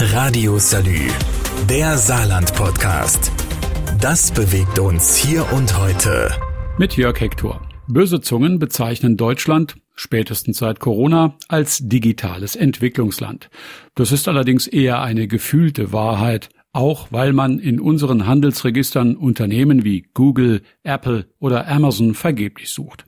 Radio Salü, der Saarland-Podcast. Das bewegt uns hier und heute. Mit Jörg Hector. Böse Zungen bezeichnen Deutschland, spätestens seit Corona, als digitales Entwicklungsland. Das ist allerdings eher eine gefühlte Wahrheit, auch weil man in unseren Handelsregistern Unternehmen wie Google, Apple oder Amazon vergeblich sucht.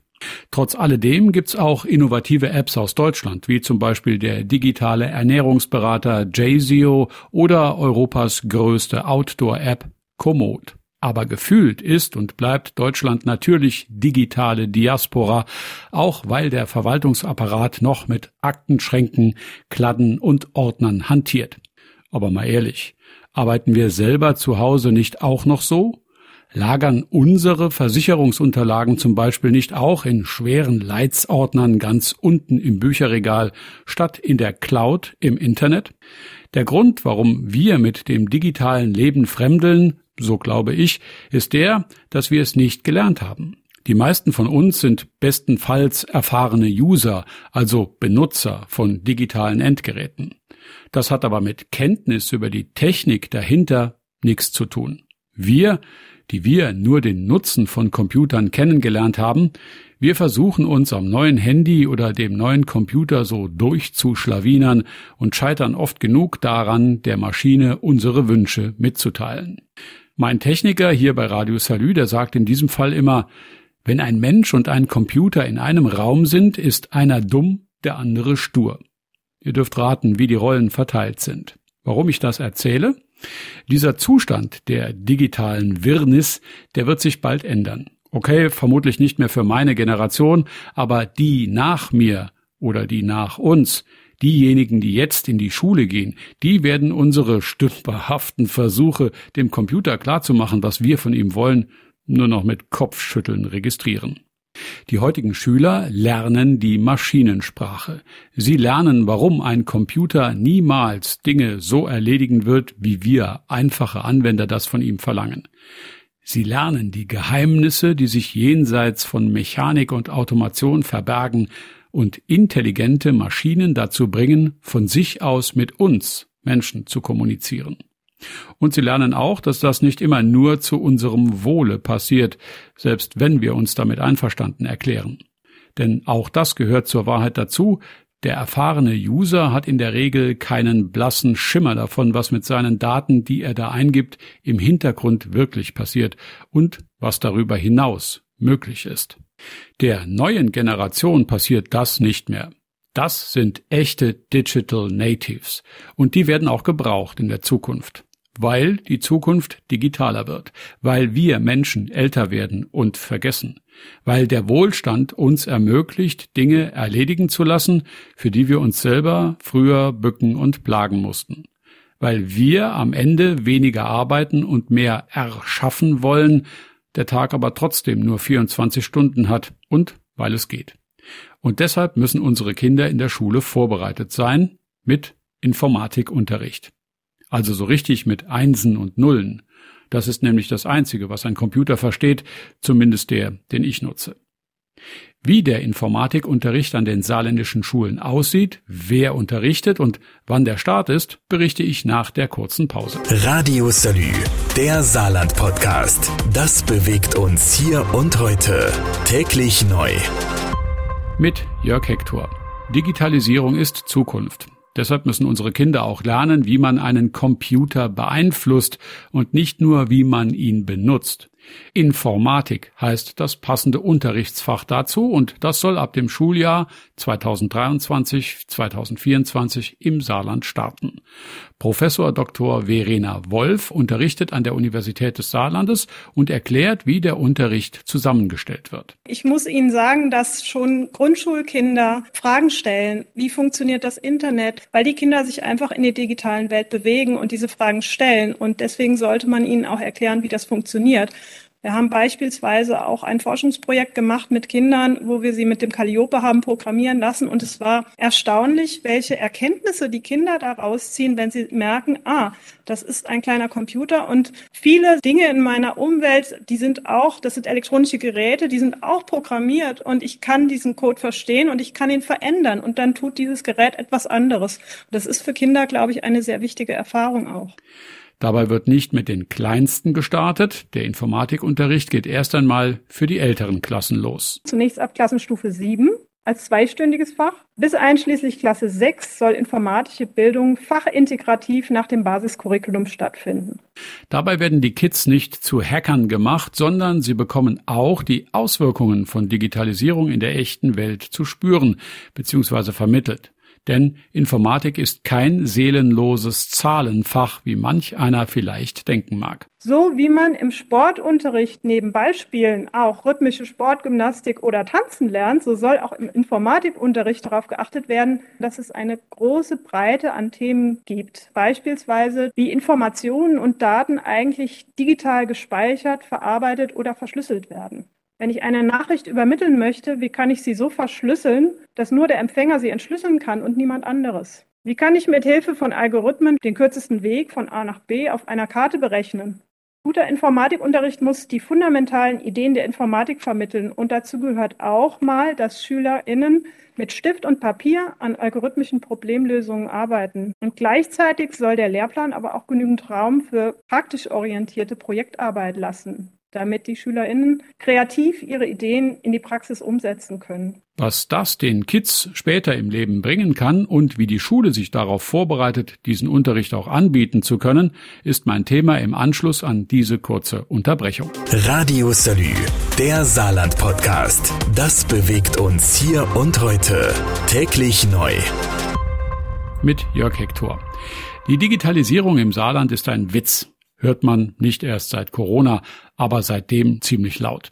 Trotz alledem gibt's auch innovative Apps aus Deutschland, wie zum Beispiel der digitale Ernährungsberater JZio oder Europas größte Outdoor-App Komoot. Aber gefühlt ist und bleibt Deutschland natürlich digitale Diaspora, auch weil der Verwaltungsapparat noch mit Aktenschränken, Kladden und Ordnern hantiert. Aber mal ehrlich, arbeiten wir selber zu Hause nicht auch noch so? Lagern unsere Versicherungsunterlagen zum Beispiel nicht auch in schweren Leitsordnern ganz unten im Bücherregal statt in der Cloud im Internet? Der Grund, warum wir mit dem digitalen Leben fremdeln, so glaube ich, ist der, dass wir es nicht gelernt haben. Die meisten von uns sind bestenfalls erfahrene User, also Benutzer von digitalen Endgeräten. Das hat aber mit Kenntnis über die Technik dahinter nichts zu tun. Wir die wir nur den Nutzen von Computern kennengelernt haben, wir versuchen uns am neuen Handy oder dem neuen Computer so durchzuschlawinern und scheitern oft genug daran, der Maschine unsere Wünsche mitzuteilen. Mein Techniker hier bei Radio Salü, der sagt in diesem Fall immer, wenn ein Mensch und ein Computer in einem Raum sind, ist einer dumm, der andere stur. Ihr dürft raten, wie die Rollen verteilt sind. Warum ich das erzähle? Dieser Zustand der digitalen Wirrnis, der wird sich bald ändern. Okay, vermutlich nicht mehr für meine Generation, aber die nach mir oder die nach uns, diejenigen, die jetzt in die Schule gehen, die werden unsere stümperhaften Versuche, dem Computer klarzumachen, was wir von ihm wollen, nur noch mit Kopfschütteln registrieren. Die heutigen Schüler lernen die Maschinensprache. Sie lernen, warum ein Computer niemals Dinge so erledigen wird, wie wir einfache Anwender das von ihm verlangen. Sie lernen die Geheimnisse, die sich jenseits von Mechanik und Automation verbergen und intelligente Maschinen dazu bringen, von sich aus mit uns Menschen zu kommunizieren. Und sie lernen auch, dass das nicht immer nur zu unserem Wohle passiert, selbst wenn wir uns damit einverstanden erklären. Denn auch das gehört zur Wahrheit dazu, der erfahrene User hat in der Regel keinen blassen Schimmer davon, was mit seinen Daten, die er da eingibt, im Hintergrund wirklich passiert und was darüber hinaus möglich ist. Der neuen Generation passiert das nicht mehr. Das sind echte Digital Natives und die werden auch gebraucht in der Zukunft weil die Zukunft digitaler wird, weil wir Menschen älter werden und vergessen, weil der Wohlstand uns ermöglicht, Dinge erledigen zu lassen, für die wir uns selber früher bücken und plagen mussten, weil wir am Ende weniger arbeiten und mehr erschaffen wollen, der Tag aber trotzdem nur 24 Stunden hat und weil es geht. Und deshalb müssen unsere Kinder in der Schule vorbereitet sein mit Informatikunterricht. Also so richtig mit Einsen und Nullen. Das ist nämlich das Einzige, was ein Computer versteht, zumindest der, den ich nutze. Wie der Informatikunterricht an den saarländischen Schulen aussieht, wer unterrichtet und wann der Start ist, berichte ich nach der kurzen Pause. Radio Salü, der Saarland-Podcast. Das bewegt uns hier und heute. Täglich neu. Mit Jörg Hector. Digitalisierung ist Zukunft. Deshalb müssen unsere Kinder auch lernen, wie man einen Computer beeinflusst und nicht nur, wie man ihn benutzt. Informatik heißt das passende Unterrichtsfach dazu und das soll ab dem Schuljahr 2023, 2024 im Saarland starten. Professor Dr. Verena Wolf unterrichtet an der Universität des Saarlandes und erklärt, wie der Unterricht zusammengestellt wird. Ich muss Ihnen sagen, dass schon Grundschulkinder Fragen stellen. Wie funktioniert das Internet? Weil die Kinder sich einfach in der digitalen Welt bewegen und diese Fragen stellen. Und deswegen sollte man ihnen auch erklären, wie das funktioniert. Wir haben beispielsweise auch ein Forschungsprojekt gemacht mit Kindern, wo wir sie mit dem Calliope haben programmieren lassen. Und es war erstaunlich, welche Erkenntnisse die Kinder daraus ziehen, wenn sie merken, ah, das ist ein kleiner Computer und viele Dinge in meiner Umwelt, die sind auch, das sind elektronische Geräte, die sind auch programmiert und ich kann diesen Code verstehen und ich kann ihn verändern und dann tut dieses Gerät etwas anderes. Das ist für Kinder, glaube ich, eine sehr wichtige Erfahrung auch. Dabei wird nicht mit den Kleinsten gestartet. Der Informatikunterricht geht erst einmal für die älteren Klassen los. Zunächst ab Klassenstufe 7 als zweistündiges Fach. Bis einschließlich Klasse 6 soll informatische Bildung fachintegrativ nach dem Basiscurriculum stattfinden. Dabei werden die Kids nicht zu Hackern gemacht, sondern sie bekommen auch die Auswirkungen von Digitalisierung in der echten Welt zu spüren bzw. vermittelt. Denn Informatik ist kein seelenloses Zahlenfach, wie manch einer vielleicht denken mag. So wie man im Sportunterricht neben Ballspielen auch rhythmische Sportgymnastik oder Tanzen lernt, so soll auch im Informatikunterricht darauf geachtet werden, dass es eine große Breite an Themen gibt. Beispielsweise, wie Informationen und Daten eigentlich digital gespeichert, verarbeitet oder verschlüsselt werden. Wenn ich eine Nachricht übermitteln möchte, wie kann ich sie so verschlüsseln, dass nur der Empfänger sie entschlüsseln kann und niemand anderes? Wie kann ich mit Hilfe von Algorithmen den kürzesten Weg von A nach B auf einer Karte berechnen? Guter Informatikunterricht muss die fundamentalen Ideen der Informatik vermitteln und dazu gehört auch mal, dass SchülerInnen mit Stift und Papier an algorithmischen Problemlösungen arbeiten. Und gleichzeitig soll der Lehrplan aber auch genügend Raum für praktisch orientierte Projektarbeit lassen damit die SchülerInnen kreativ ihre Ideen in die Praxis umsetzen können. Was das den Kids später im Leben bringen kann und wie die Schule sich darauf vorbereitet, diesen Unterricht auch anbieten zu können, ist mein Thema im Anschluss an diese kurze Unterbrechung. Radio Salü, der Saarland-Podcast. Das bewegt uns hier und heute. Täglich neu. Mit Jörg Hector. Die Digitalisierung im Saarland ist ein Witz hört man nicht erst seit Corona, aber seitdem ziemlich laut.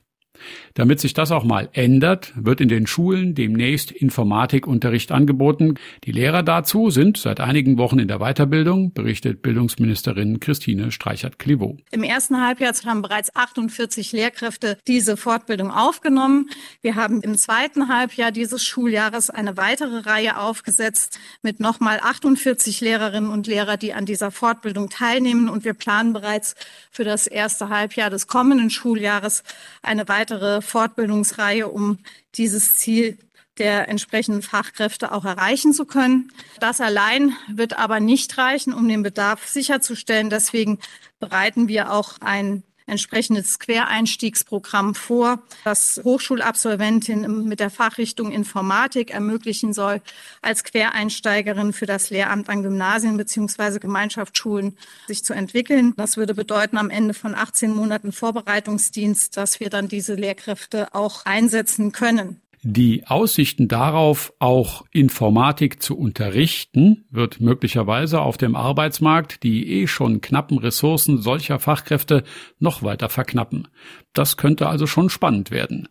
Damit sich das auch mal ändert, wird in den Schulen demnächst Informatikunterricht angeboten. Die Lehrer dazu sind seit einigen Wochen in der Weiterbildung, berichtet Bildungsministerin Christine Streichert-Klivo. Im ersten Halbjahr haben bereits 48 Lehrkräfte diese Fortbildung aufgenommen. Wir haben im zweiten Halbjahr dieses Schuljahres eine weitere Reihe aufgesetzt mit nochmal 48 Lehrerinnen und Lehrer, die an dieser Fortbildung teilnehmen. Und wir planen bereits für das erste Halbjahr des kommenden Schuljahres eine weitere Fortbildungsreihe, um dieses Ziel der entsprechenden Fachkräfte auch erreichen zu können. Das allein wird aber nicht reichen, um den Bedarf sicherzustellen. Deswegen bereiten wir auch ein entsprechendes Quereinstiegsprogramm vor, das Hochschulabsolventinnen mit der Fachrichtung Informatik ermöglichen soll, als Quereinsteigerin für das Lehramt an Gymnasien beziehungsweise Gemeinschaftsschulen sich zu entwickeln. Das würde bedeuten, am Ende von 18 Monaten Vorbereitungsdienst, dass wir dann diese Lehrkräfte auch einsetzen können. Die Aussichten darauf, auch Informatik zu unterrichten, wird möglicherweise auf dem Arbeitsmarkt die eh schon knappen Ressourcen solcher Fachkräfte noch weiter verknappen. Das könnte also schon spannend werden.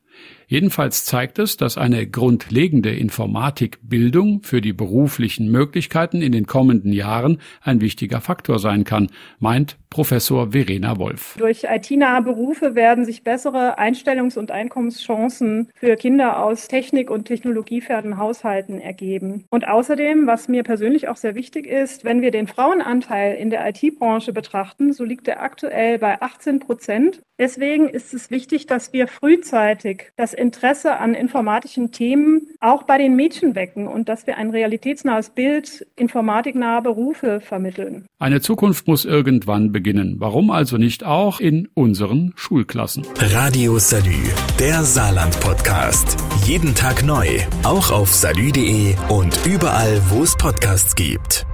Jedenfalls zeigt es, dass eine grundlegende Informatikbildung für die beruflichen Möglichkeiten in den kommenden Jahren ein wichtiger Faktor sein kann, meint Professor Verena Wolf. Durch IT-nahe Berufe werden sich bessere Einstellungs- und Einkommenschancen für Kinder aus technik- und technologiefernen Haushalten ergeben. Und außerdem, was mir persönlich auch sehr wichtig ist, wenn wir den Frauenanteil in der IT-Branche betrachten, so liegt er aktuell bei 18 Prozent. Deswegen ist es wichtig, dass wir frühzeitig das Interesse an informatischen Themen auch bei den Mädchen wecken und dass wir ein realitätsnahes Bild informatiknaher Berufe vermitteln. Eine Zukunft muss irgendwann beginnen. Warum also nicht auch in unseren Schulklassen? Radio Salü, der Saarland-Podcast. Jeden Tag neu, auch auf salü.de und überall, wo es Podcasts gibt.